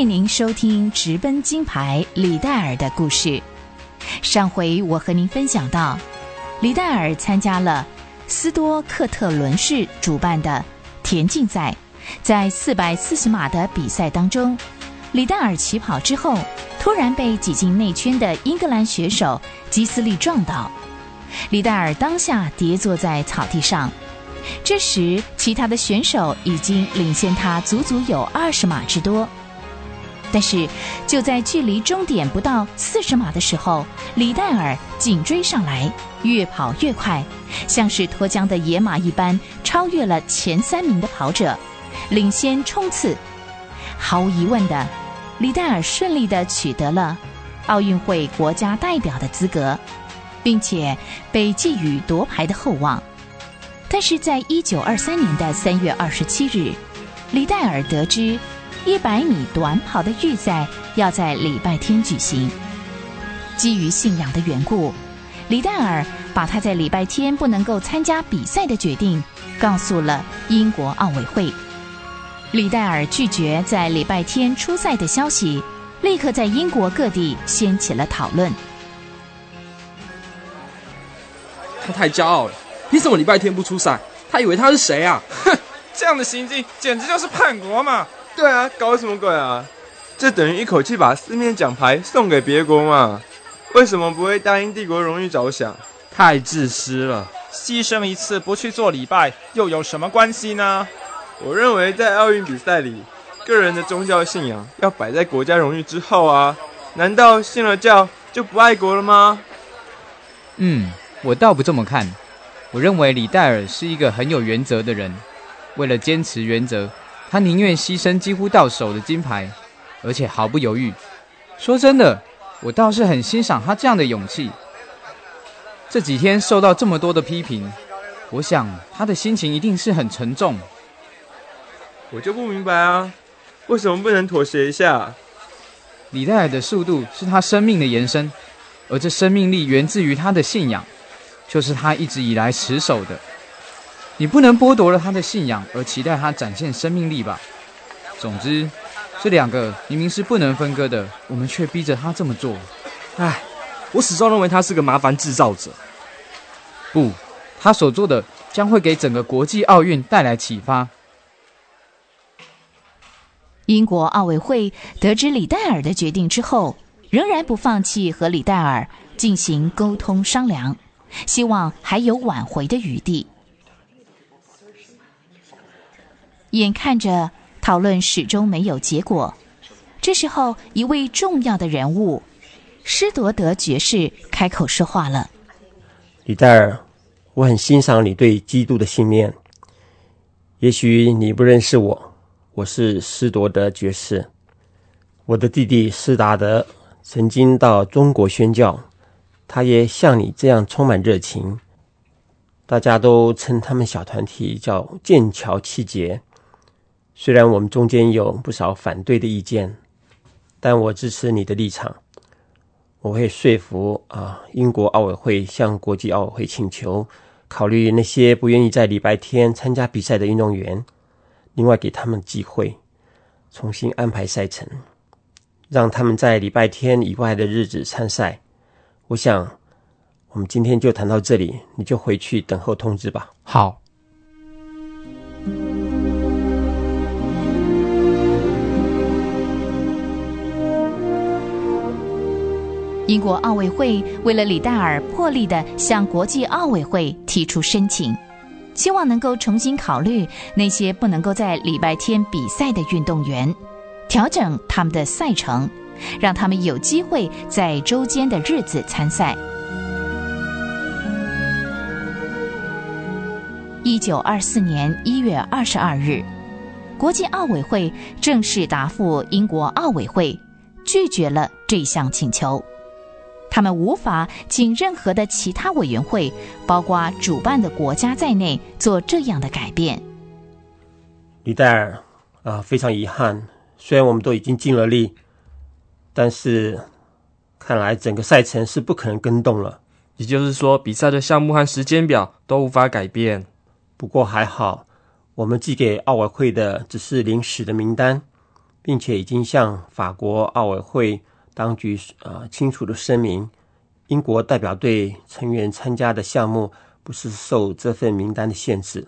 为您收听直奔金牌李戴尔的故事。上回我和您分享到，李戴尔参加了斯多克特伦市主办的田径赛，在四百四十码的比赛当中，李戴尔起跑之后，突然被挤进内圈的英格兰选手基斯利撞倒，李戴尔当下跌坐在草地上。这时，其他的选手已经领先他足足有二十码之多。但是，就在距离终点不到四十码的时候，李戴尔紧追上来，越跑越快，像是脱缰的野马一般，超越了前三名的跑者，领先冲刺。毫无疑问的，李戴尔顺利的取得了奥运会国家代表的资格，并且被寄予夺牌的厚望。但是在一九二三年的三月二十七日，李戴尔得知一百米短跑的预赛要在礼拜天举行。基于信仰的缘故，李戴尔把他在礼拜天不能够参加比赛的决定告诉了英国奥委会。李戴尔拒绝在礼拜天出赛的消息，立刻在英国各地掀起了讨论。他太骄傲了。凭什么礼拜天不出赛？他以为他是谁啊？哼，这样的行径简直就是叛国嘛！对啊，搞什么鬼啊？这等于一口气把四面奖牌送给别国嘛？为什么不会答应帝国荣誉着想？太自私了！牺牲一次不去做礼拜又有什么关系呢？我认为在奥运比赛里，个人的宗教信仰要摆在国家荣誉之后啊！难道信了教就不爱国了吗？嗯，我倒不这么看。我认为李戴尔是一个很有原则的人，为了坚持原则，他宁愿牺牲几乎到手的金牌，而且毫不犹豫。说真的，我倒是很欣赏他这样的勇气。这几天受到这么多的批评，我想他的心情一定是很沉重。我就不明白啊，为什么不能妥协一下？李戴尔的速度是他生命的延伸，而这生命力源自于他的信仰。就是他一直以来持守的，你不能剥夺了他的信仰而期待他展现生命力吧？总之，这两个明明是不能分割的，我们却逼着他这么做。唉，我始终认为他是个麻烦制造者。不，他所做的将会给整个国际奥运带来启发。英国奥委会得知李戴尔的决定之后，仍然不放弃和李戴尔进行沟通商量。希望还有挽回的余地。眼看着讨论始终没有结果，这时候一位重要的人物施铎德爵士开口说话了：“李戴尔，我很欣赏你对基督的信念。也许你不认识我，我是施铎德爵士。我的弟弟施达德曾经到中国宣教。”他也像你这样充满热情，大家都称他们小团体叫剑桥七杰。虽然我们中间有不少反对的意见，但我支持你的立场。我会说服啊，英国奥委会向国际奥委会请求，考虑那些不愿意在礼拜天参加比赛的运动员，另外给他们机会，重新安排赛程，让他们在礼拜天以外的日子参赛。我想，我们今天就谈到这里，你就回去等候通知吧。好。英国奥委会为了李戴尔，破例的向国际奥委会提出申请，希望能够重新考虑那些不能够在礼拜天比赛的运动员，调整他们的赛程。让他们有机会在周间的日子参赛。一九二四年一月二十二日，国际奥委会正式答复英国奥委会，拒绝了这项请求。他们无法请任何的其他委员会，包括主办的国家在内，做这样的改变。李戴尔，啊，非常遗憾，虽然我们都已经尽了力。但是，看来整个赛程是不可能跟动了。也就是说，比赛的项目和时间表都无法改变。不过还好，我们寄给奥委会的只是临时的名单，并且已经向法国奥委会当局啊清楚的声明，英国代表队成员参加的项目不是受这份名单的限制。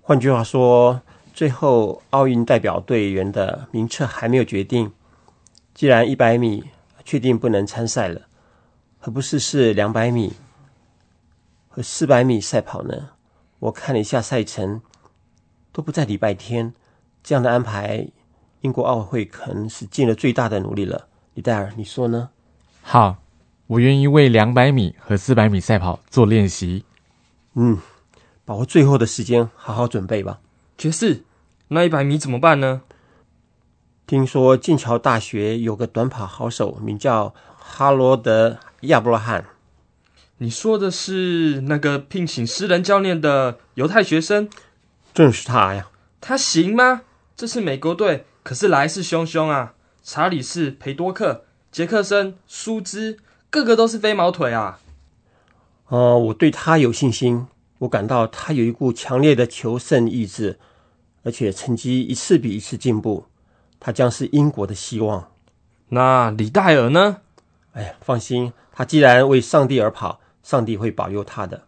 换句话说，最后奥运代表队员的名册还没有决定。既然一百米确定不能参赛了，何不试试两百米和四百米赛跑呢？我看了一下赛程，都不在礼拜天，这样的安排，英国奥委会可能是尽了最大的努力了。李戴尔，你说呢？好，我愿意为两百米和四百米赛跑做练习。嗯，把握最后的时间，好好准备吧。爵士，那一百米怎么办呢？听说剑桥大学有个短跑好手，名叫哈罗德·亚伯拉罕。你说的是那个聘请私人教练的犹太学生？正是他呀。他行吗？这次美国队可是来势汹汹啊！查理士、裴多克、杰克森、舒兹，个个都是飞毛腿啊！哦，我对他有信心。我感到他有一股强烈的求胜意志，而且成绩一次比一次进步。他将是英国的希望。那李戴尔呢？哎呀，放心，他既然为上帝而跑，上帝会保佑他的。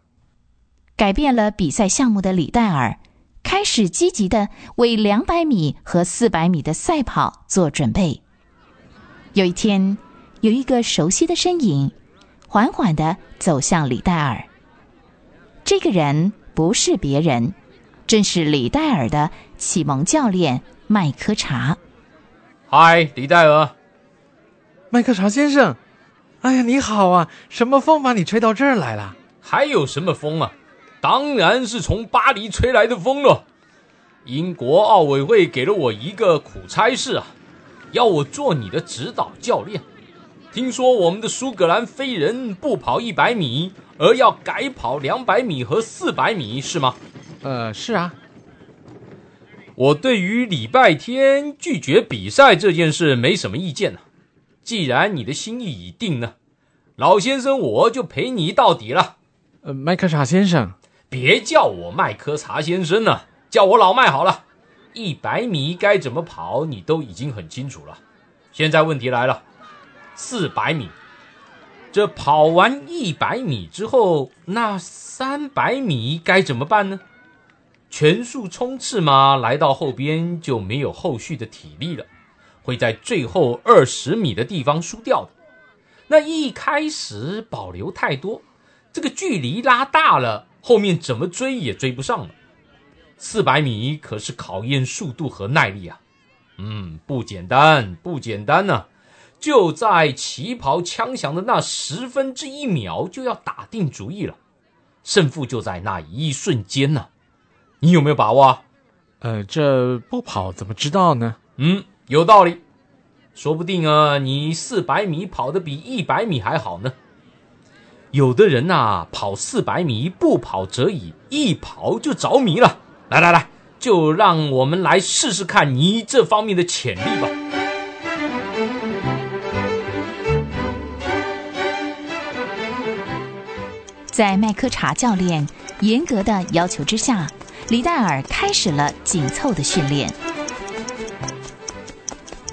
改变了比赛项目的李戴尔开始积极的为两百米和四百米的赛跑做准备。有一天，有一个熟悉的身影缓缓的走向李戴尔。这个人不是别人，正是李戴尔的启蒙教练麦科查。嗨，李戴尔，麦克查先生，哎呀，你好啊！什么风把你吹到这儿来了？还有什么风啊？当然是从巴黎吹来的风了。英国奥委会给了我一个苦差事啊，要我做你的指导教练。听说我们的苏格兰飞人不跑一百米，而要改跑两百米和四百米，是吗？呃，是啊。我对于礼拜天拒绝比赛这件事没什么意见呢。既然你的心意已定呢，老先生我就陪你到底了。呃，麦克查先生，别叫我麦克查先生了，叫我老麦好了。一百米该怎么跑，你都已经很清楚了。现在问题来了，四百米，这跑完一百米之后，那三百米该怎么办呢？全速冲刺吗？来到后边就没有后续的体力了，会在最后二十米的地方输掉的。那一开始保留太多，这个距离拉大了，后面怎么追也追不上了。四百米可是考验速度和耐力啊，嗯，不简单，不简单呢。就在起跑枪响的那十分之一秒，就要打定主意了，胜负就在那一瞬间呢。你有没有把握？啊呃，这不跑怎么知道呢？嗯，有道理。说不定啊，你四百米跑得比一百米还好呢。有的人呐，跑四百米不跑则已，一跑就着迷了。来来来，就让我们来试试看你这方面的潜力吧。在麦克查教练严格的要求之下。李戴尔开始了紧凑的训练。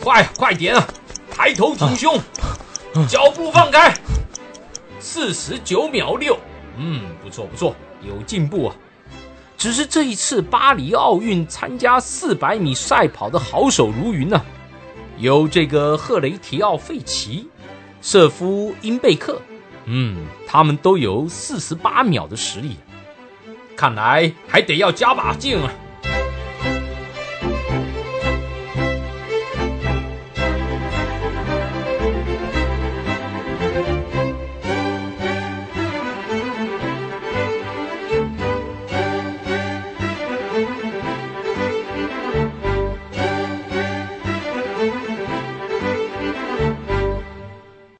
快，快点啊！抬头挺胸，脚步放开。四十九秒六，嗯，不错不错，有进步啊。只是这一次巴黎奥运参加四百米赛跑的好手如云呢，有这个赫雷提奥费奇、瑟夫因贝克，嗯，他们都有四十八秒的实力。看来还得要加把劲啊！